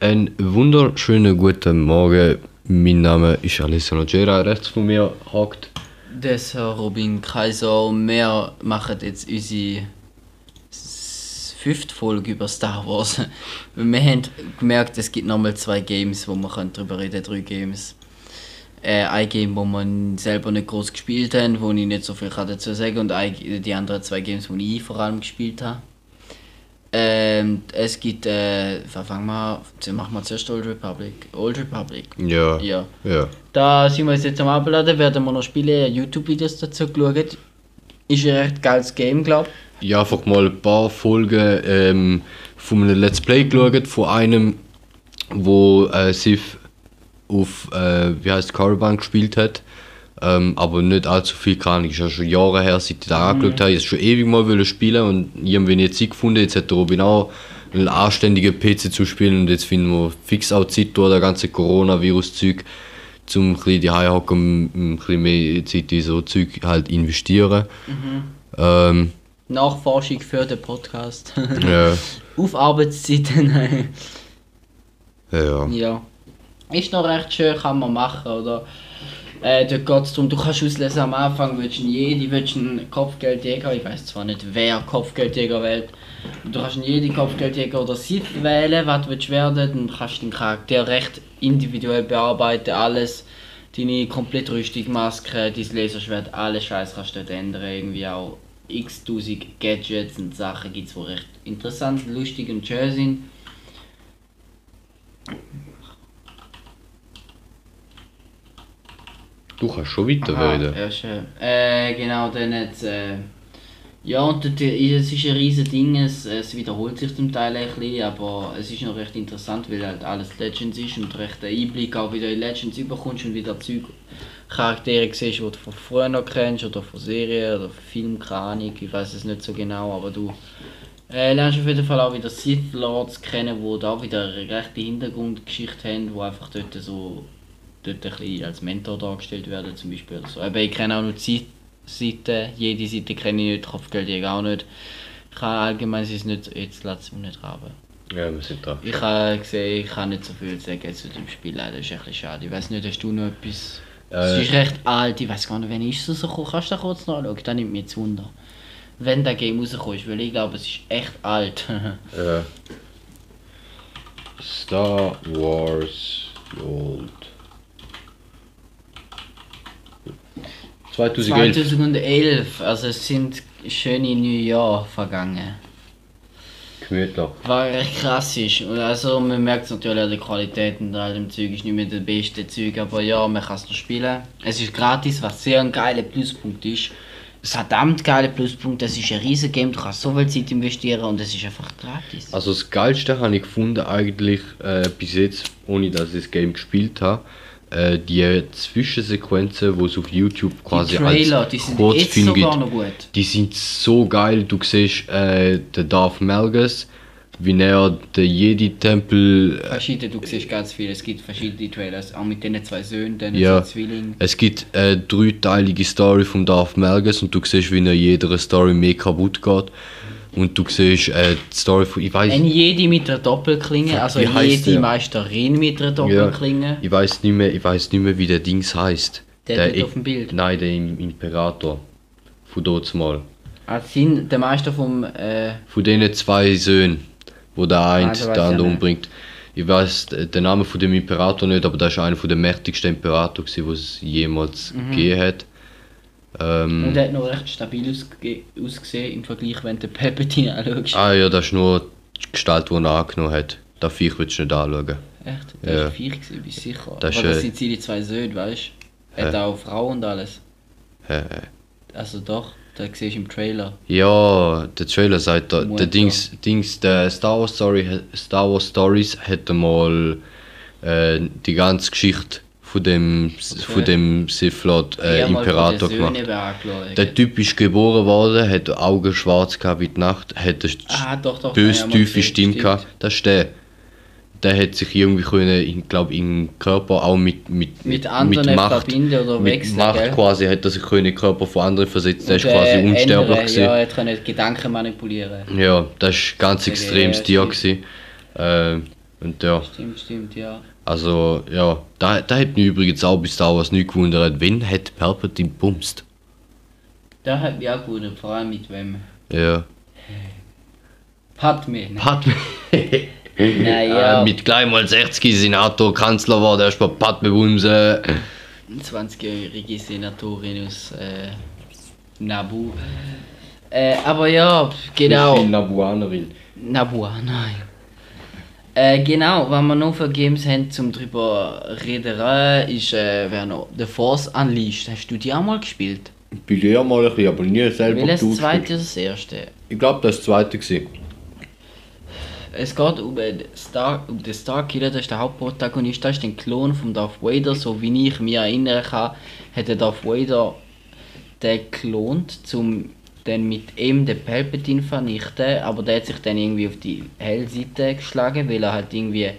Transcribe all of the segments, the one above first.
Einen wunderschönen guten Morgen. Mein Name ist Alessandro Gera. Rechts von mir hockt. Das Robin Kaiser. und Wir machen jetzt unsere fünfte Folge über Star Wars. Wir haben gemerkt, es gibt nochmal zwei Games, wo können drüber reden Drei Games. Äh, ein Game, wo man selber nicht groß gespielt haben, wo ich nicht so viel kann dazu sagen und ein, die anderen zwei Games, wo ich vor allem gespielt habe. Ähm, es gibt, äh, fangen wir, machen wir zuerst Old Republic. Old Republic. Ja. Ja. Ja. Da sind wir jetzt am Abladen, werden wir noch spielen, YouTube-Videos dazu geschaut. Ist ein recht geiles Game, glaube Ja, einfach mal ein paar Folgen ähm, von einem Let's Play geschaut, von einem, wo äh, Sif auf, äh, wie heißt Caravan gespielt hat. Ähm, aber nicht allzu viel kann ich. Ist ja schon Jahre her, seit ich da angeschaut habe. Ich schon ewig mal wollen spielen und irgendwie nicht Zeit gefunden. Jetzt hat der Robin auch einen anständigen PC zu spielen und jetzt finden wir fix auch Zeit durch das ganze Coronavirus-Zeug, zum ein bisschen die hocken, ein bisschen mehr Zeit in so Zeug halt investieren. Ähm, ich. Nachforschung für den Podcast. ja, Auf Arbeitszeiten. ja. ja. Ist noch recht schön, kann man machen, oder? Äh, dort geht es darum, du kannst auslesen am Anfang, willst du einen Jedi, Kopfgeldjäger, ich weiß zwar nicht, wer Kopfgeldjäger wählt. Du kannst einen Jedi, Kopfgeldjäger oder Sith wählen, was du willst werden, dann kannst du den Charakter recht individuell bearbeiten, alles. Deine komplett Rüstung, Maske, dein Laserschwert, alles Scheiß kannst du dort ändern, irgendwie auch x tausend Gadgets und Sachen gibt es, die recht interessant, lustig und schön sind. Du kannst schon weiter Aha, reden. Ja, schön. Äh, genau, dann hat äh, Ja, und es ist ein riesen Ding, es, es wiederholt sich zum Teil ein bisschen, aber es ist noch recht interessant, weil halt alles Legends ist und recht einen Einblick auch wieder in Legends überkommst und wieder Zeug, Charaktere siehst, die du von früher noch kennst oder von Serien oder keine Ahnung, ich weiß es nicht so genau, aber du äh, lernst auf jeden Fall auch wieder Sith Lords kennen, die da wieder eine rechte Hintergrundgeschichte haben, die einfach dort so dort ein bisschen als Mentor dargestellt werden zum Beispiel. oder so. Aber ich kenne auch nur die Seite, jede Seite kenne ich nicht, Kopfgeldjäger auch nicht. Ich kann allgemein es nicht, jetzt lässt es mich nicht haben. Ja, wir sind da. Ich habe gesehen, ich kann nicht so viel sagen zu dem Spiel, leider, das ist ein bisschen schade. Ich weiß nicht, hast du noch etwas? es Äh. ist recht alt, ich weiß gar nicht, wann ist es rausgekommen? Kannst du da kurz nachschauen? Das nimmt mich jetzt Wunder. Wenn der Game rausgekommen ist, weil ich glaube, es ist echt alt. Äh, Star Wars Gold. 2011. 2011, also es sind schöne neun Jahre vergangen. Gemütlich. War recht krass ist. Und also man merkt es natürlich an der Qualität und all dem Zeug ist nicht mehr der beste Zeug, aber ja, man kann es noch spielen. Es ist gratis, was sehr ein geiler Pluspunkt ist. Verdammt geiler Pluspunkt, das ist ein riesen Game, du kannst so viel Zeit investieren und es ist einfach gratis. Also das Geilste habe ich gefunden eigentlich äh, bis jetzt, ohne dass ich das Game gespielt habe, äh, die Zwischensequenzen, wo es auf YouTube quasi die Trailer, als die sind Kurzfilm jetzt sogar gibt. noch gut. Die sind so geil. Du siehst äh, den Darth Malgus, wie er den Jedi-Tempel. Äh, Verschiedene, du siehst ganz viel, es gibt verschiedene Trailers, auch mit den zwei Söhnen, den Ja. zwei Zwillingen. es gibt eine dreiteilige Story von Darth Malgus und du siehst, wie er jeder Story mehr kaputt geht. Und du siehst äh, die Story von. Ich weiß Ein Jedi mit einer Doppelklinge, also heisst der? Jedi-Meisterin mit einer Doppelklinge. Ich weiß nicht mehr, ich weiß nicht mehr, wie der Dings heißt. Der dort auf dem Bild? Nein, der Im- Imperator. Von dort mal. Ah, sind der Meister vom. Äh, Von denen zwei Söhnen, wo der eine weiss der andere umbringt. Ich weiß den Namen von dem Imperator nicht, aber das ist einer von der mächtigsten Imperator, was es jemals Mhm. gegeben hat. Und Ähm, er hat noch recht stabil ausge ausgesehen im Vergleich, wenn du Palpatine anschaust. ah ja, das ist nur die Gestalt, die er angenommen hat. Das Viech willst du nicht anschauen. Echt? Das Ja. war vier, gewesen, bist sicher. Das Aber ist, das äh, sind seine zwei Söhne, weißt du? Er hat auch Frau und alles. Hä? Also doch, das siehst du im Trailer. Ja, der Trailer sagt da, Mutter. der Dings, Dings, der Star Wars Story, Star Wars Stories hätte mal äh, die ganze Geschichte von dem, von dem Sith Lord äh, Imperator gemacht. Der Typ ist geboren worden, hat Augen schwarz gehabt wie die Nacht, hat eine Ah, doch, doch. böse, tiefe Stimme stimmt. gehabt. Das ist der. Der hat sich irgendwie können, ich glaube, im Körper auch mit, mit, Mit anderen Macht, verbinden oder mit wechseln, Macht gell? quasi, hat er sich können in den Körper von anderen versetzt. Der ist quasi äh, unsterblich gewesen. Ja, er konnte Gedanken manipulieren. Ja, das war ganz extremes Tier. gewesen. Äh, Und ja, Stimmt, stimmt, ja. Also ja, da, da hat mich übrigens auch bis da was nicht gewundert. Wen hat Palpatine bumst? Da hat mich auch gut, vor allem mit wem. Ja. Padme. ne? Padme. Naja. Äh, mit gleich mal 60 Senator, Kanzler war, der ist bei Padme bumsen. 20-jährige Senatorin aus äh, Nabu. Äh, aber ja, genau. Nabuanerin. Nabua, nein. Äh, genau, was wir noch für Games haben zum drüber reden, äh, ist äh, wer noch The Force Unleashed. Hast du die auch mal gespielt? Bin ja mal ein bisschen, aber nie selber Welches durchgespielt. zweite oder das erste? Ich glaube, das war das zweite. Gewesen. Es geht um den, Star, um den Starkiller, das ist der Hauptprotagonist, das ist ein Klon von Darth Vader, so wie ich mich erinnern kann, hat der Darth Vader den geklont, um dann mit ihm den Palpatine vernichten, aber der hat sich dann irgendwie auf die Hellseite geschlagen, weil er halt irgendwie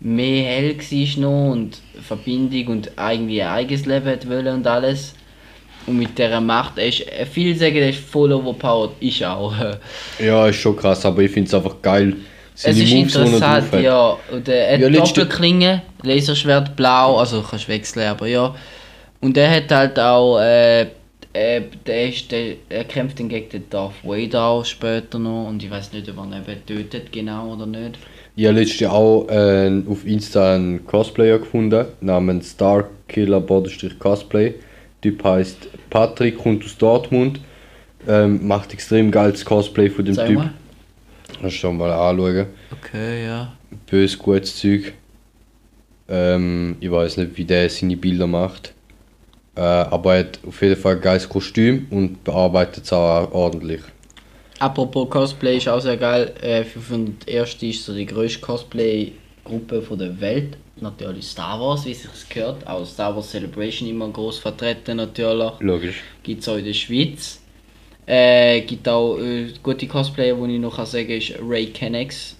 mehr hell war noch und Verbindung und irgendwie ein eigenes Leben hat wollen und alles. Und mit dieser Macht, er ist, viele sagen, er ist voll overpowered, ist auch. Ja, ist schon krass, aber ich finde es einfach geil. Es Seine ist Moves, er interessant, ja. Und er hat Ja, Doppelklinge, Laserschwert blau, also kannst wechseln, aber ja. Und er hat halt auch, äh, äh, der ist, der, er kämpft dann gegen den Darth Vader auch später noch und ich weiß nicht, ob er ihn eben tötet genau oder nicht. Ich habe letztens auch äh, auf Insta einen Cosplayer gefunden, namens Starkiller-Cosplay. Der Typ heißt Patrick, kommt aus Dortmund, ähm, macht extrem geiles Cosplay von dem Sag Typ. mal. Kannst du schon mal anschauen. Okay, ja. Bös, gutes Zeug. Ähm, ich weiß nicht, wie der seine Bilder macht. Äh, aber er hat auf jeden Fall ein geiles Kostüm und bearbeitet es auch ordentlich. Apropos Cosplay ist auch sehr geil. Äh, 501 ist so die grösste Cosplay-Gruppe der Welt. Natürlich Star Wars, wie es sich gehört. Auch Star Wars Celebration immer groß vertreten natürlich. Logisch. gibt es auch in der Schweiz. Äh, gibt auch äh, gute Cosplayer, die ich noch kann sagen ist Ray Kennex.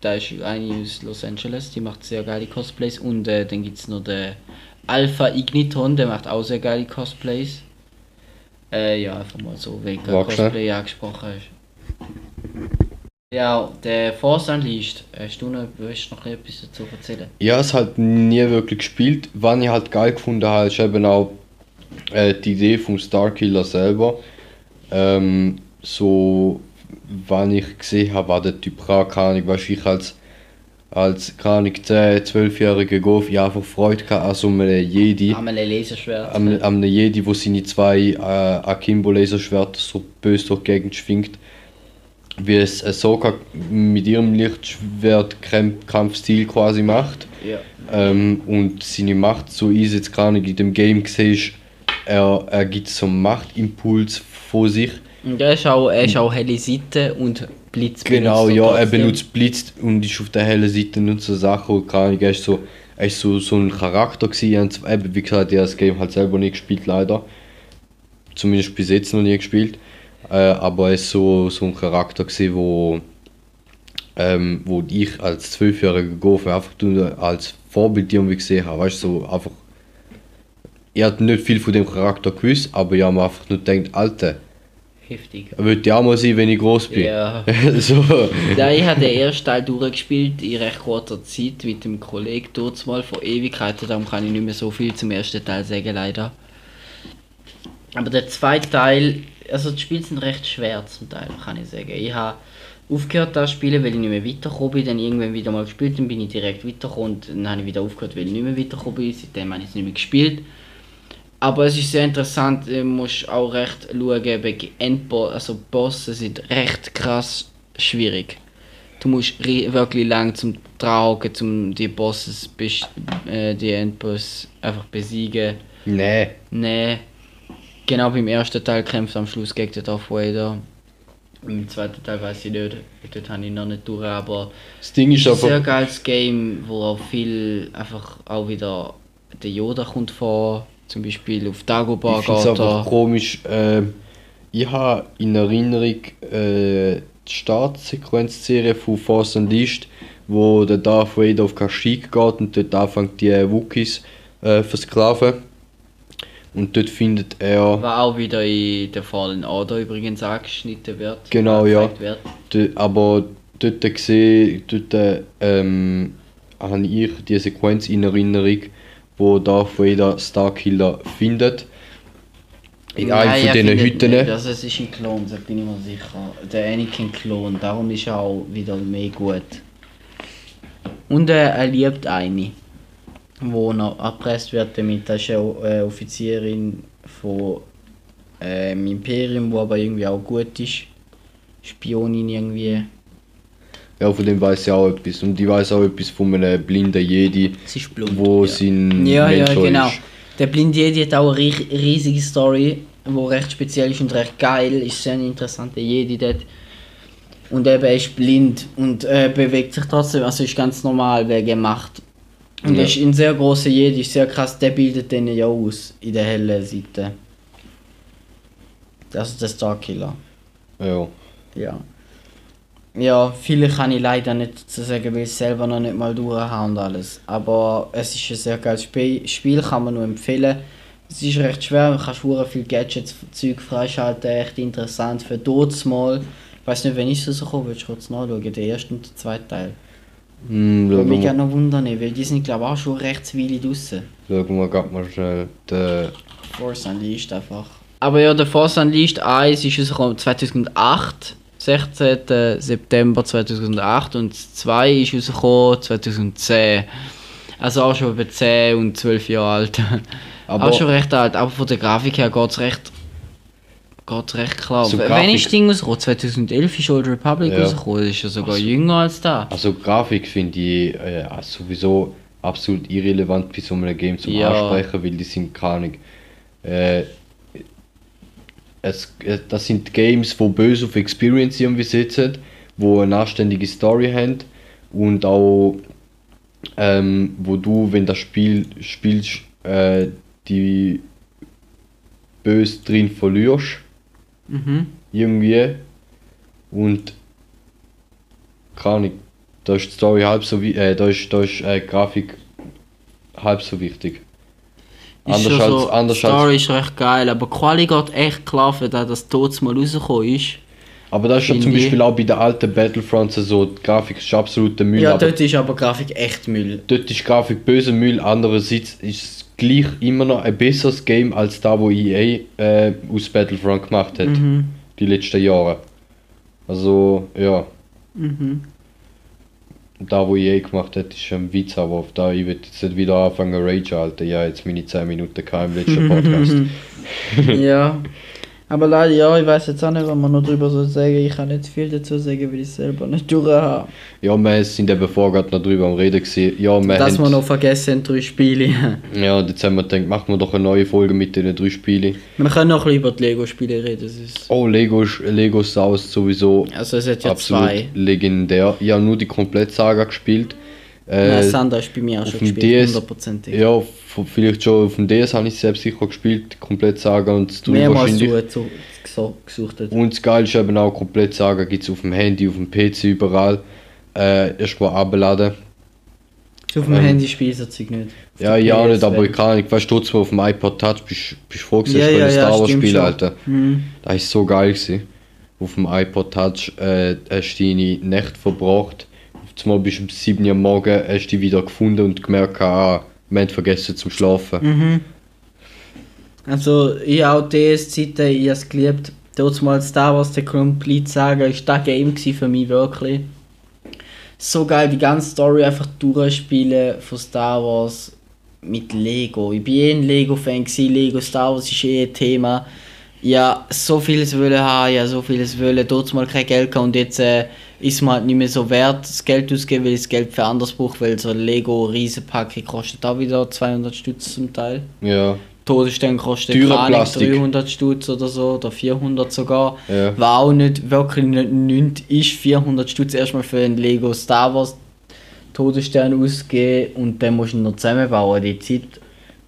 Da ist eine aus Los Angeles, die macht sehr geile Cosplays. Und äh, dann gibt es noch den Alpha Igniton, der macht auch sehr geile Cosplays. Äh, ja, einfach mal so, wegen. Cosplay angesprochen. Ja, der Force Unleashed. Hast du noch, willst noch etwas dazu erzählen? Ich habe es halt nie wirklich gespielt. Was ich halt geil gefunden habe, ist eben auch äh, die Idee vom Starkiller selber. Ähm, so, wann ich gesehen habe, war der Typ keine Ahnung, du, ich als, als keine Ahnung, 10-, 12-jähriger Golf, ich einfach Freude gehabt an so einem Jedi. Haben wir ein Laserschwert? Am, am einem Jedi, wo seine zwei äh, Akimbo-Laserschwerter so böse durch die Gegend schwingt. Wie es Ahsoka mit ihrem Lichtschwert-Kampfstil quasi macht. Ja. Ähm, und seine Macht so ist jetzt gar nicht in dem Game siehst, er, er gibt so einen Machtimpuls von sich. Und er ist auch, er ist auch helle Seite und Blitz. Genau, benutzt ja, er benutzt Blitz und ist auf der hellen Seite und so Sachen. Keine Ahnung, er ist so, er ist so, so ein Charakter gewesen. Habe eben, wie gesagt, ich habe das Game halt selber nicht gespielt, leider. Zumindest bis jetzt noch nie gespielt. Äh, aber er ist so, so ein Charakter gewesen, wo, ähm, wo ich als zwölfjähriger Golf einfach nur als Vorbild irgendwie gesehen habe. Weißt du, so einfach. Ich hatte nicht viel von dem Charakter gewusst, aber ich habe mir einfach nur gedacht, Alter, Heftig. wird ja auch mal sein, wenn ich groß bin. Ja. so. Ja, ich habe den ersten Teil durchgespielt in recht kurzer Zeit mit dem Kollegen dort mal vor Ewigkeiten, darum kann ich nicht mehr so viel zum ersten Teil sagen, leider. Aber der zweite Teil, also die Spiele sind recht schwer zum Teil, kann ich sagen. Ich habe aufgehört das spielen, weil ich nicht mehr weitergekommen bin, dann irgendwann wieder mal gespielt, dann bin ich direkt weitergekommen und dann habe ich wieder aufgehört, weil ich nicht mehr weitergekommen bin, seitdem habe ich es nicht mehr gespielt. Aber es ist sehr interessant, du musst auch recht schauen, wegen Endboss, also Bosse sind recht krass schwierig. Du musst wirklich lang zum Tragen, um die Bosses, äh, die Endboss einfach besiegen. Nee. Nee. Genau beim ersten Teil kämpft am Schluss gegen den Darth Vader. Im zweiten Teil weiß ich nicht, dort habe ich noch nicht durch, aber Das Ding ist es ist ein sehr geiles Game, wo auch viel einfach auch wieder der Yoda kommt vor, zum Beispiel auf Dagobah Ich geht einfach er. komisch. ähm, ich habe in Erinnerung äh, die Startsequenzserie von Force Unleashed, wo der Darth Vader auf Kashyyyk geht und dort anfängt die Wookies äh, versklaven. Und dort findet er. Was auch wieder in der Fallen Order übrigens angeschnitten wird. Genau, ja. Wird. Aber dort gesehen, dort ähm, habe ich die Sequenz in Erinnerung, wo Darth Vader Starkiller findet. In Nein, einem von er diesen Hütten. Nicht. Also es ist ein Klon, da bin ich mir sicher. Der Anakin-Klon, darum ist er auch wieder mehr gut. Und äh, er liebt eine, wo noch erpresst wird damit. Das ist eine äh, Offizierin von äh, im Imperium, wo aber irgendwie auch gut ist. Spionin irgendwie. Ja, von dem weiß ich auch etwas. Und ich weiß auch etwas von einem blinden Jedi, Sie ist blond. wo ja. sein Ja, ja, Mentor genau. ist. Der Blinde Jedi hat auch eine ri- riesige Story, die recht speziell ist und recht geil. Ist sehr ein interessanter Jedi dort. Und eben, er ist blind und äh, bewegt sich trotzdem, also ist ganz normal wegen Macht. Und Ja. er ist ein sehr großer Jedi, ist sehr krass, der bildet den ja aus, in der hellen Seite. Das ist der Starkiller. Ja. Ja. Ja, viele kann ich leider nicht dazu sagen, weil ich es selber noch nicht mal durch habe und alles. Aber es ist ein sehr geiles Spiel, Spiel kann man nur empfehlen. Es ist recht schwer, man kann schwuren viel Gadgets, Zeug freischalten, echt interessant für dort mal. Ich weiß nicht, wenn ich es rausgekommen willst du kurz nachschauen, der erste und der zweite Teil. Hm, Würde mich gerne noch wundern, weil die sind glaube ich auch schon recht Weile draussen. schauen wir grad mal schnell. Der, Force Unleashed einfach. Aber ja, der Force Unleashed 1 ist rausgekommen 2008, 16. September 2008 und das 2 ist rausgekommen 2010. Also auch schon über 10 und 12 Jahre alt. Aber- auch schon recht alt, aber von der Grafik her geht es recht, geht's recht klar. So Wann Grafik- ist das Ding rausgekommen? 2011 ist Old Republic Ja. rausgekommen, das ist ja sogar jünger als da. also Grafik finde ich äh, sowieso absolut irrelevant bei so einem Game zum Ja. Ansprechen, weil die sind keine Ahnung. Äh, es, äh, das sind Games, wo böse auf Experience irgendwie sitzen, wo eine anständige Story haben und auch ähm, wo du, wenn das Spiel spielst, äh, die böse drin verlierst Mhm. irgendwie und keine Ahnung, da ist die Story halb so wie äh, da ist, da ist äh, Grafik halb so wichtig. Ist Anders schon als so, anders die als Story ist recht geil, aber die Quali geht echt klar für das, dass Todes mal rausgekommen ist. aber das ist ja zum Beispiel auch bei den alten Battlefronts so, die Grafik ist absoluter Müll, Ja, aber dort ist aber Grafik echt Müll. dort ist Grafik böse Müll, andererseits ist es gleich immer noch ein besseres Game als da, wo EA äh, aus Battlefront gemacht hat, Mhm. die letzten Jahre. Also, ja. Mhm. Da, wo EA gemacht hat, ist ein Witz, aber auf da, ich will jetzt nicht wieder anfangen Rage, Alter. Ja, jetzt meine 10 Minuten im letzten Podcast. ja. Aber leider, ja, ich weiß jetzt auch nicht, was man noch drüber soll sagen. Ich kann nicht viel dazu sagen, weil ich es selber nicht durch habe. ja, wir sind eben vorher gerade noch drüber am Reden gewesen. Ja, wir Dass wir haben, noch vergessen drei Spiele. ja, jetzt haben wir gedacht, machen wir doch eine neue Folge mit den drei Spielen. wir können noch ein bisschen über die Lego-Spiele reden. Das ist Oh, Lego, Lego Wars sowieso also es hat ja absolut zwei. legendär. Ich habe nur die Komplettsaga gespielt. Äh, Nein, Sandra ist bei mir auch schon gespielt, hundertprozentig. ja, vielleicht schon auf dem DS habe ich selbst sicher gespielt, Komplettsaga und das Tool Mehrmals wahrscheinlich. so, so, so gesucht hat. Und das Geile ist eben auch, komplett sagen, gibt es auf dem Handy, auf dem PC, überall. Äh, erst mal abladen. Auf dem ähm, Handy spielt das Zeug nicht. Auf Ja, ja nicht, aber ich kann nicht. Weißt du, trotzdem auf dem iPod Touch bist bist du froh gewesen, Ja, ja, Star Wars spielen. Alter. Mhm. Das ist so geil gewesen. Auf dem iPod Touch äh, hast du deine Nacht verbracht. Einmal bist du um 7 Uhr Morgen, hast dich wieder gefunden und gemerkt, ah, wir haben vergessen zum Schlafen. Mhm. Also, ich auch DS-Zeiten, ich habe es geliebt. Mal Star Wars, der Complete Saga, ist das Game für mich wirklich. So geil, die ganze Story einfach durchspielen von Star Wars mit Lego. Ich bin eh ein Lego-Fan. Lego Star Wars ist eh ein Thema. Ja, so vieles wollen haben, ja, so vieles wollen. Dort mal kein Geld gehabt und jetzt äh, ist mir halt nicht mehr so wert, das Geld auszugeben, weil ich das Geld für anderes brauche, weil so ein Lego Riesenpaket kostet auch wieder 200 Stutz zum Teil. Ja, Todesstern kostet Teure keine Ahnung, Plastik. 300 Stutz oder so, oder 400 sogar. Ja. Was auch nicht wirklich nicht, nichts ist, 400 Stutz erstmal für ein Lego Star Wars Todesstern ausgeben und dann musst du ihn noch zusammenbauen, die Zeit.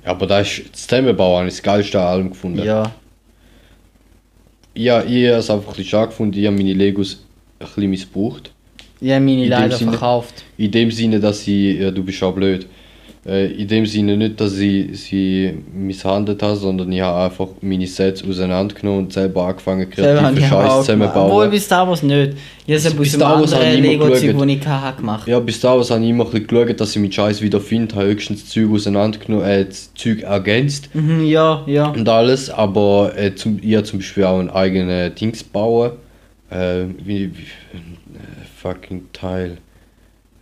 aber das ist Zusammenbauen ich das geilste an allem gefunden. Ja. Ja, ich habe es einfach ein bisschen schade gefunden, ich habe meine Legos ein bisschen missbraucht. Ich habe meine dem leider Sinne- verkauft. In dem Sinne, dass ich, ja, du bist auch blöd. Äh, in dem Sinne nicht, dass ich sie misshandelt habe, sondern ich habe einfach meine Sets auseinandergenommen und selber angefangen, kreative ich auch Scheiß gemacht. zusammenzubauen. Obwohl bei Star Wars nicht. Ich habe Bis ich immer Lego-Zeug, das ich hatte, gemacht. Ja, bis dahin habe ich immer ein geschaut, dass ich meinen Scheiß wieder finde, habe höchstens Zeug auseinandergenommen, äh, Zeug ergänzt Mhm, ja, ja. und alles, aber äh, zum, ich habe zum Beispiel auch ein eigenes Dings bauen, äh, wie, wie äh, fucking Teil,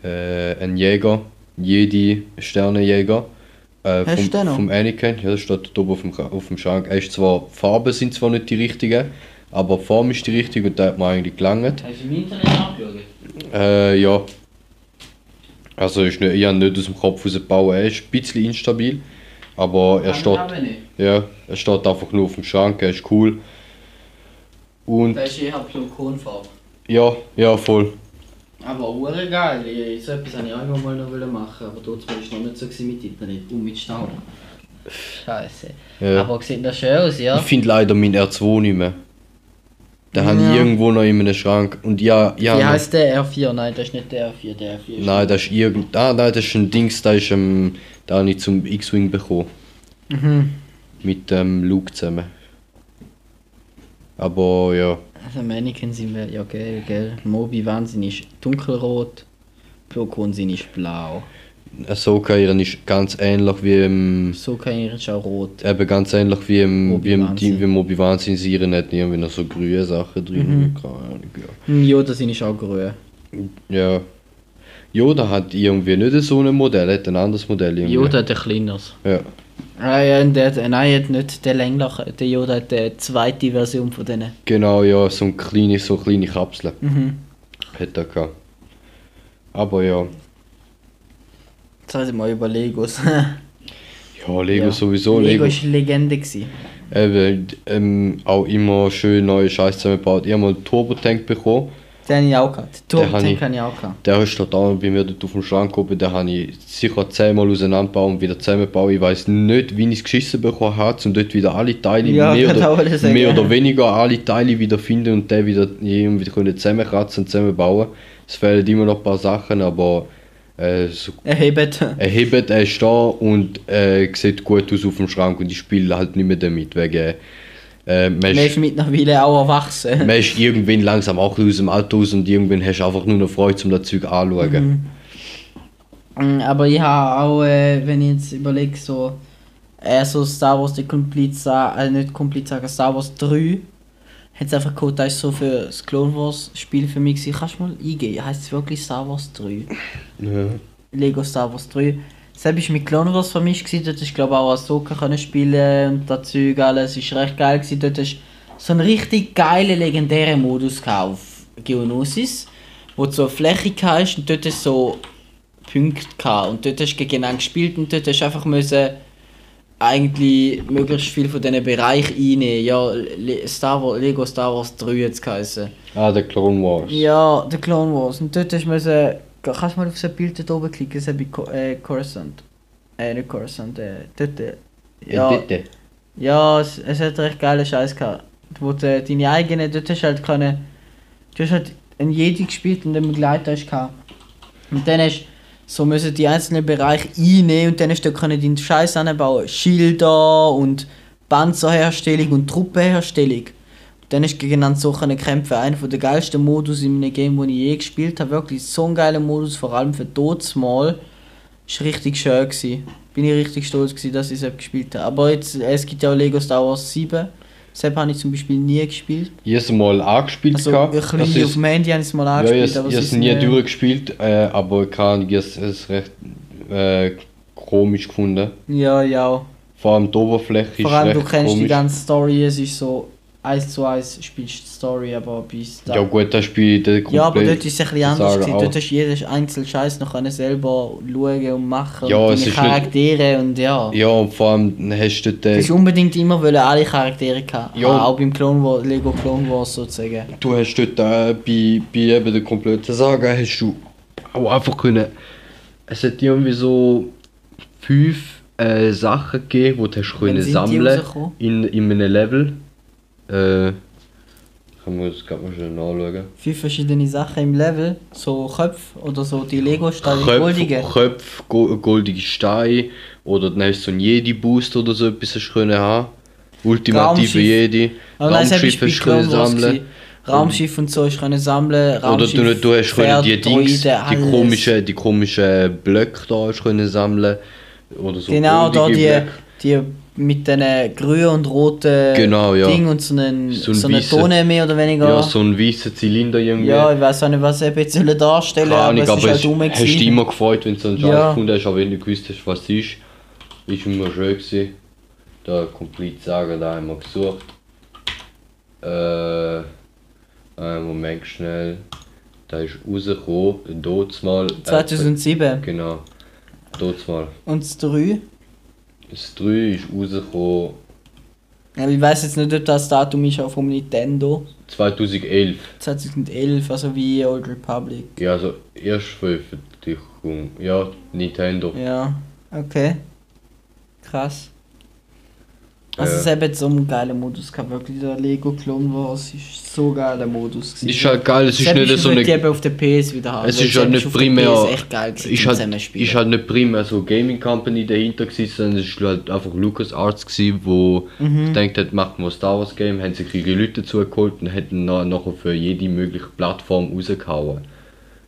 äh, ein Jäger, Jedi Sternenjäger, äh, vom, noch? vom Anakin, ja, das steht dort oben auf dem, auf dem Schrank, er ist zwar, Farben sind zwar nicht die richtigen, aber die Form ist die richtige und der hat mir eigentlich gelangt. Hast du im Internet nachgeschaut? Äh, ja. Also ist nicht, ich habe nicht aus dem Kopf rausgebaut. Er ist ein bisschen instabil. Aber er steht, ja, er steht einfach nur auf dem Schrank, er ist cool. Und Das ist eher Blumenfarbe. ja, ja, voll. Aber auch geil. Ich- So etwas wollte ich auch immer mal noch machen, aber dort war es noch nicht so mit Internet und mit Stau. Scheiße. Ja. Aber sieht das schön aus, ja? Ich finde leider meinen R2 nicht mehr. Den habe Ja. ich irgendwo noch in einem Schrank. Und ja, ja. Wie heißt der R4? Nein, das ist nicht der R4, der R4 ist. Nein, das ist irgend. Ah, nein, das ist ein Dings, da ist ähm, da habe ich zum X-Wing bekommen. Mhm. Mit ähm, Luke zusammen. Aber ja. Also Mannequin sind wir, ja gell, gell. Mobi Wahnsinn ist dunkelrot, Plo Koon ist blau. Ahsoka ihren ist ganz ähnlich wie im. So kann ich ist auch rot. Eben ganz ähnlich wie im, Mobi wie im Wahnsinn. Team, wie Mobi Wahnsinn Siren hat irgendwie noch so grüne Sachen drin. Mhm. Keine Ahnung, ja. Hm, Yoda sind ist auch grün. ja. Yoda hat irgendwie nicht so ein Modell, hat ein anderes Modell irgendwie. Yoda hat ein kleineres. Ja. Ah, ja, und der, hat- nein, hat nicht den länglichen. Der Yoda hat die zweite Version von denen. Genau, ja, so eine kleine, so kleine Kapsel Mhm. hat er gehabt. Aber ja. Jetzt reden wir über Legos. Ja, Lego Ja. sowieso. Lego Lego. ist Legende gewesen. Eben, ähm, auch immer schön neue Scheiße zusammengebaut. Ich habe mal einen Turbo-Tank bekommen. Den habe ich auch gehabt. Den Den Turbo ich- habe ich auch gehabt. Der ist total bei mir dort auf dem Schrank oben. Den habe ich sicher zehnmal auseinandergebaut und wieder zusammengebaut. Ich weiß nicht, wie ich es geschissen bekommen habe, um dort wieder alle Teile, Ja, mehr, oder, sagen. mehr oder weniger alle Teile wieder finden und den wieder irgendwie zusammenkratzen und zusammenbauen. Es fehlen immer noch ein paar Sachen, aber äh, so Erhebt. er hebt, er ist da und äh, sieht gut aus auf dem Schrank und ich spiele halt nicht mehr damit, wegen äh, man, Man ist mittlerweile auch erwachsen. man ist irgendwann langsam auch aus dem Auto aus und irgendwann hast du einfach nur noch Freude, um das Zeug anzuschauen. Mm, Aber ich habe auch, äh, wenn ich jetzt überlege, so, äh, so Star Wars The Complete Saga, äh, nicht Complete Saga, Star Wars 3, hat es einfach geholt, das ist so für das Clone Wars Spiel für mich gewesen. Kannst du mal eingeben, heißt es wirklich Star Wars 3? Ja. Lego Star Wars 3. Selbst mit Clone Wars vermischt, gewesen. dort ist glaube ich auch Ahsoka können spielen und das Zeug alles, ist recht geil gewesen. Dort hast so einen richtig geilen, legendären Modus auf Geonosis, wo du so eine Fläche hast und dort so Punkte gehabt und dort hast du gegeneinander gespielt und dort hast du einfach müssen eigentlich möglichst viel von diesen Bereichen einnehmen. Ja, Star Wars, Lego Star Wars 3 jetzt geheißen. Ah, der Clone Wars. Ja, der Clone Wars. Und dort hast du kannst du mal auf so ein Bild dort oben klicken, das ist bei Co- äh, Coruscant. Äh, nicht Coruscant, äh, dort. Äh, ja, Ja. Bitte. ja es, es hat recht geile Scheiß gehabt. Wo du deine eigene, dort hast du halt können, du hast halt ein Jedi gespielt und einen Begleiter hast gehabt. Und dann hast so müssen die einzelnen Bereiche einnehmen und dann hast du können deinen Scheiß anbauen. Schilder und Panzerherstellung und Truppenherstellung. Dann hast du gegeneinander so können kämpfen. Einer der geilsten Modus in einem Game, den ich je gespielt habe. Wirklich so ein geiler Modus, vor allem für Todsmal. Ist richtig schön gewesen. Bin ich richtig stolz gewesen, dass ich es gespielt habe. Aber jetzt, es gibt ja auch Lego Star Wars 7. Deshalb habe ich zum Beispiel nie gespielt. Ich habe es mal angespielt. Also gehabt. ein bisschen ist- auf dem Handy habe ich es mal Ja, ich angespielt. habe es ist nie durchgespielt, äh, aber kann ich es es recht äh, komisch gefunden. Ja, ja. Vor allem die Oberfläche Vor ist allem, du kennst die komisch. ganze Story, es ist so eins zu eins spielst du die Story, aber bis da. Ja gut, das Spiel der Ja, aber dort ist es ein bisschen anders. Gewesen. auch. Dort hast du jeden einzelnen Scheiß noch können selber schauen und machen. Ja, und es deine ist nicht- Charaktere und ja. Ja, und vor allem hast du Du dort, hast unbedingt immer wollen alle Charaktere gehabt. Ja. Ah, Auch beim Clone Wars, Lego Clone Wars sozusagen. du hast dort äh, bei, bei eben der kompletten Saga hast du auch einfach können, es hat irgendwie so fünf äh, Sachen gegeben, die du hast können sammeln in, in einem Level. Äh, Kann man das gerade mal schnell nachschauen. Fünf verschiedene Sachen im Level, so Köpfe oder so die Lego-Steine, die goldigen. Köpfe, Köpfe go- goldige Steine oder dann hast du so einen Jedi-Boost oder so etwas du können haben. Ultimative. Jedi. Das Raumschiff hast können sammeln. Raumschiff und so hast können sammeln. Oder du, du hast können die Pferd, Dings, die komischen, die komischen Blöcke da hast können sammeln. Oder so Genau, da goldige die, Blöcke. Die mit den grünen und roten Genau, ja. Ding und so, einen, So so, ein eine weißer- Tonne mehr oder weniger. Ja, so ein weißer Zylinder irgendwie. Ja, ich weiß auch nicht, was er jetzt darstellen Ahnung, aber es aber ist halt es, hast immer gefreut, wenn du so einen Scheiß Ja. gefunden hast, aber wenn du gewusst hast, was es ist. Ist immer schön gewesen. Da komplett sagen, da haben wir gesucht. Äh, einen Moment schnell. Da ist rausgekommen, dort mal. 2007. Genau. Dort mal. Und das 3? Das 3 ist rausgekommen Ja, ich weiß jetzt nicht, ob das Datum ist auch vom Nintendo. 2011. 2011, also wie Old Republic. Ja, also Erstveröffentlichung. Ja, Nintendo. Ja, okay. Krass. Also hat jetzt so einen geilen Modus gehabt, wirklich der Lego Clone Wars ist so geiler Modus gewesen. Ist halt geil, es ist Selbst nicht ich so eine eben auf der PS wieder haben. Es ist halt selbst nicht primär. Echt geil ist, halt, ist halt nicht primär so Gaming Company dahinter gewesen, sondern es ist halt einfach LucasArts gewesen, wo Mhm. gedacht hat, machen wir ein Star Wars Game, haben sich ihre Leute dazu geholt und hätten na- nachher für jede mögliche Plattform rausgehauen.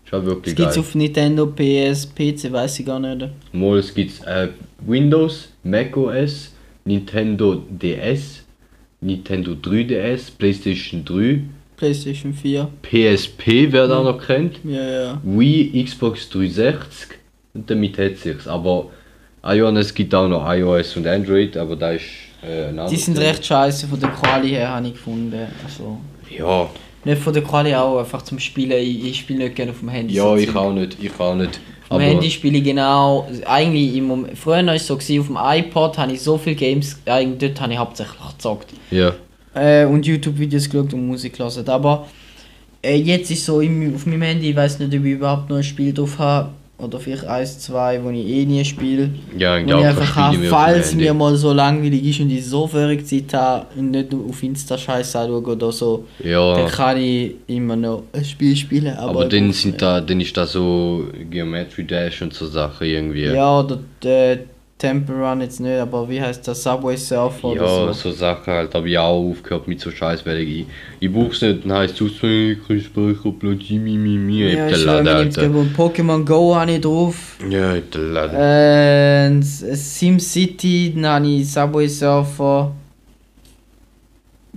Ist halt Das wirklich gibt es geil. auf Nintendo, PS, PC, weiß ich gar nicht. Mal es gibt äh, Windows, macOS, Nintendo DS, Nintendo 3DS, PlayStation 3, PlayStation 4. PSP, wer da noch kennt. Ja, ja. Wii, Xbox 360 und damit hat sich's. Aber es gibt auch noch iOS und Android, aber da ist äh, ein Die sind recht scheiße von der Quali her, habe ich gefunden. Also, Ja, nicht von der Quali auch, einfach zum Spielen. Ich, ich spiele nicht gerne auf dem Handy. ja, ich auch nicht, ich auch nicht. Auf dem Handy spiele ich genau, eigentlich im Moment, früher war es so, gewesen, auf dem iPod habe ich so viele Games, eigentlich dort habe ich hauptsächlich gezockt. ja, Äh, und YouTube-Videos geschaut und Musik gehört. Aber äh, jetzt ist so im, auf meinem Handy, ich weiß nicht, ob ich überhaupt noch ein Spiel drauf habe. Oder vielleicht eins, zwei, wo ich eh nie spiele. ja, ich ich auch einfach habe, falls mir mal so langweilig ist und ich so wenig Zeit habe und nicht nur auf Insta Scheiß anschaue oder so, dann Ja, kann ich immer noch ein Spiel spielen. Aber, aber dann sind da, dann ist da so Geometry Dash und so Sachen irgendwie. Ja, oder der Temple Run jetzt nicht, aber wie heißt das? Subway Surfer Ja, oder so. so Sachen halt, habe ich auch aufgehört mit so Scheiß, weil ich, ich brauch's nicht, dann heisst es so, ich kann Speicherplatz, mi, mi, mi, ich Ja, hab den ich schwöre, Alter. dem Pokémon Go habe ich drauf. Ja, ich hab den Laden. Äh, Und SimCity, dann habe ich Subway Surfer.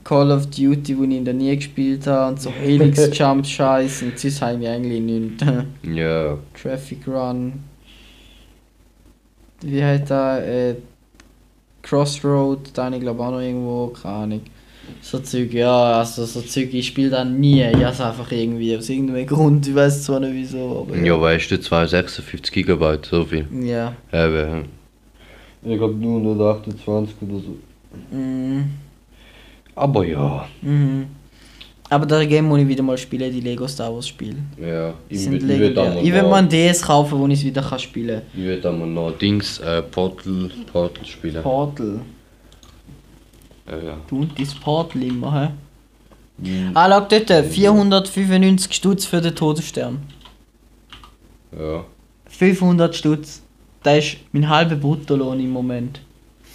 Call of Duty, wo ich noch nie gespielt habe. Und so Helix Jump Scheiß. Und sonst habe ich eigentlich nicht. Ja, Traffic Run. Wie heißt da? Äh, Crossroad, da habe ich glaube auch noch irgendwo, keine Ahnung. So Zeug, ja, also so Zeug, ich spiele dann nie. Ich habe es einfach irgendwie aus irgendeinem Grund, ich weiß zwar nicht wieso, aber ja, weißt du, 256 GB, so viel. Ja. Eben. Ich hab nur 128 oder so. Mhm. Aber ja. Mhm. Aber der Game muss ich wieder mal spielen, die Lego Star Wars Spiele. Ja, ich sind will- ich will da mal Ich will mal ein DS kaufen, wo ich es wieder kann spielen Ich will da mal noch Dings, äh, Portal, Portal spielen. kann. Portal. Ja, ja. Du und das Portal immer, hä? Mhm. Ah, schau dort, 495 Stutz für den Todesstern. Ja. 500 Stutz. Das ist mein halber Bruttolohn im Moment.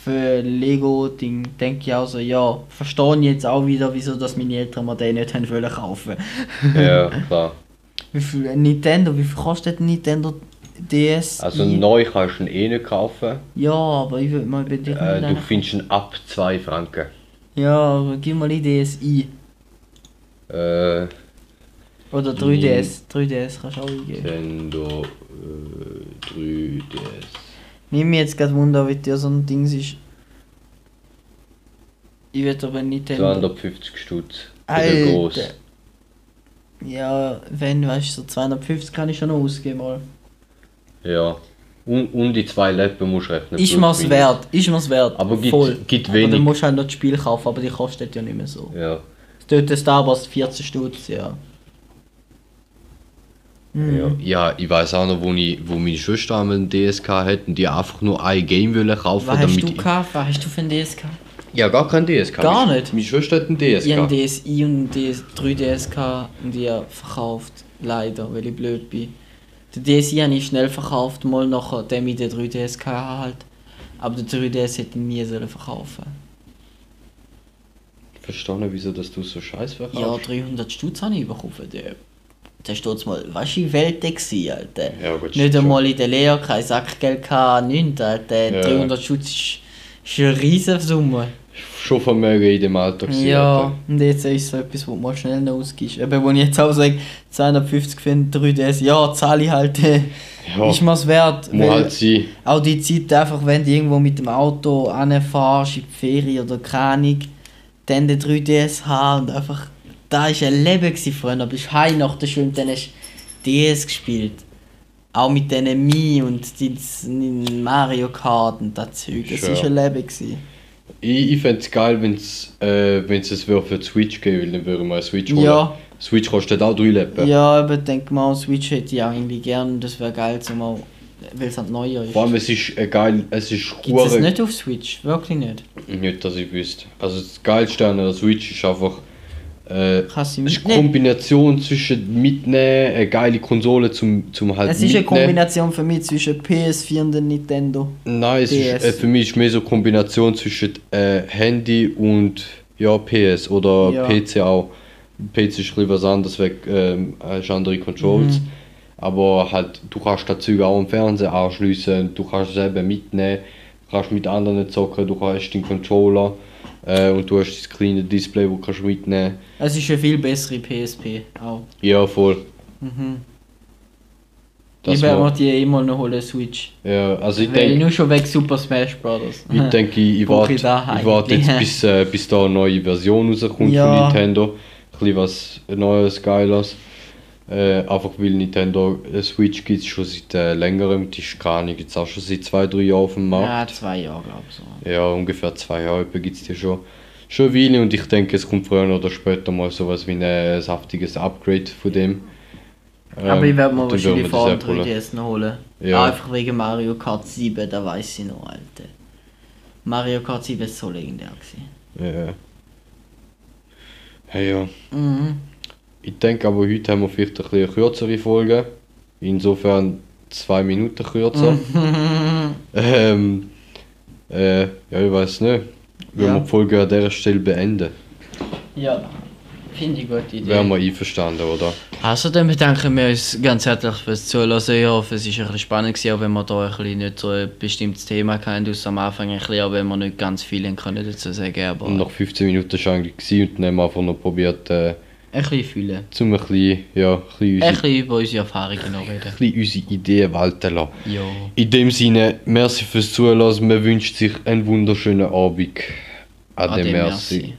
Für Lego-Ding denke ich auch so, ja, verstehe ich jetzt auch wieder, wieso dass meine Eltern mir den nicht haben wollen kaufen. ja, klar. Wie viel ein Nintendo, wie viel kostet Nintendo DS? Also neu kannst du ihn eh nicht kaufen. Ja, aber ich würde mal bei dir Äh, du findest ihn ab 2 Franken. Ja, aber gib mal die DS ein. Äh, Oder 3DS. 3DS kannst du auch eingeben. Nintendo äh, 3DS. Nimm mich jetzt gerade Wunder, wie dir so ein Ding ist. Ich würde aber Nintendo. 250 Stutz. Alter. gross. Ja, wenn, weißt du, so 250 kann ich schon noch ausgeben mal. Ja. Um, um die zwei Läppen musst du rechnen. Ist mir's wert, ist mir's wert. Aber gibt- Voll. gibt Aber wenig. dann musst du halt noch das Spiel kaufen, aber die kostet ja nicht mehr so. Ja. Dort der Star Wars 14 Stutz, ja. Mhm. Ja, ich weiß auch noch, wo, ich, wo meine Schwester einmal einen DSK und die einfach nur ein Game wollen kaufen, Was hast du ich- gekauft? Was hast du für ein DS gehabt? Ja, gar kein DSK. Gar nicht? Meine Schwester hat einen DSK. Ich habe einen DSi und einen DS 3DS gehabt und die habe verkauft. Leider, weil ich blöd bin. Den DSi habe ich schnell verkauft, mal nachher dem ich den 3DS gehabt halt. Aber den 3DS hätte ich nie sollen verkaufen Verstanden, wieso dass du so scheiß verkaufst? Ja, 300 Stutz habe ich bekommen. Der, der steht mal, was war in Welt gewesen, Alter? Ja, gut, Nicht einmal in der Lehre, kein Sackgeld gehabt, nichts, Alter. Ja. 300 Stutz ist, ist eine riesige Summe. Schon Vermögen in dem Alter gewesen, Ja, Alter. und jetzt ist so etwas, du mal schnell noch ausgibst. Eben, wo ich jetzt auch sage, 250 für einen 3DS, ja, zahle ich halt, äh, Ja, ist mir's wert. muss halt sein. auch die Zeit einfach, wenn du irgendwo mit dem Auto anfährst, in die Ferien oder keine Ahnung, dann den 3DS haben und einfach, da war ein Leben gewesen früher. Du bist heim nach der Schule dann hast du DS gespielt. Auch mit diesen Mi und die Mario Kart und das Zeug. Das war ein Leben. Gewesen. Ich, ich fände es geil, wenn es äh, wenn's es wäre für die Switch geben weil dann würde ich mal eine Switch holen. Ja. Switch kostet auch 3 Leppen. Ja, aber denk mal, Switch hätte ich auch irgendwie gern. Das wäre geil, zumal, weil es halt neuer ist. Vor allem, es ist äh, geil, es ist Gibt es nicht auf Switch? Wirklich nicht. Nicht, dass ich wüsste. Also das Geilste an der Switch ist einfach äh, ist eine? Kombination zwischen mitnehmen, eine geile Konsole zum, zum halt Es ist eine mitnehmen. Kombination für mich zwischen PS4 und Nintendo. Nein, es ist, äh, für mich ist mehr so eine Kombination zwischen äh, Handy und ja, PS oder Ja. PC auch. PC ist was anderes, weg, ähm, hast andere Controls. Mhm. Aber halt, du kannst das Zeug auch am Fernseher anschliessen, du kannst es selber mitnehmen, du kannst mit anderen zocken, du hast den Controller äh, und du hast das kleine Display, du kannst mitnehmen Es ist eine viel bessere PSP auch. Ja, voll. Mhm. Das ich werde mir die immer noch holen, Switch. Ja, also ich denke, nur schon weg Super Smash Bros. Ich denke, ich, warte ich ich warte jetzt, bis, äh, bis da eine neue Version rauskommt Ja. von Nintendo. Ein bisschen was Neues, Geiles. Äh, einfach weil Nintendo äh, Switch gibt es schon seit äh, längerem. Die ist gar nicht, jetzt auch schon seit zwei, drei Jahren auf dem Markt. Ja, zwei Jahre glaube ich so. Ja, ungefähr zwei Jahre gibt es die schon. Schon eine Weile und ich denke, es kommt früher oder später mal sowas wie ein äh, saftiges Upgrade von dem. Aber Ähm, ich werde mir wahrscheinlich vor dem das auch holen. 3DS noch holen. Ja. Einfach wegen Mario Kart 7, da weiß ich noch, Alter. Mario Kart 7 ist so legendär gewesen. Ja. Hey, ja. Mhm. Ich denke aber, heute haben wir vielleicht ein eine kürzere Folge. Insofern zwei Minuten kürzer. ähm, äh, ja, ich weiß nicht. Wenn Ja. wir die Folge an dieser Stelle beenden, Ja, finde ich eine gute Idee. wären wir einverstanden, oder? Also dann bedanken wir uns ganz herzlich fürs Zuhören. Ich hoffe, es war ein bisschen spannend, gewesen, auch wenn wir da ein bisschen nicht so ein bestimmtes Thema hatten, aus am Anfang ein bisschen, auch wenn wir nicht ganz viel können dazu sagen aber Und nach 15 Minuten war es eigentlich und dann haben wir einfach noch probiert, äh, ein bisschen fühlen. zum ein bisschen, ja, ein bisschen, Ein unsere, bisschen über unsere Erfahrungen noch reden. ein bisschen unsere Ideen walten lassen. Ja. In dem Sinne, merci fürs Zuhören. Man wünscht sich einen wunderschönen Abend. Ade, Ade, merci. merci.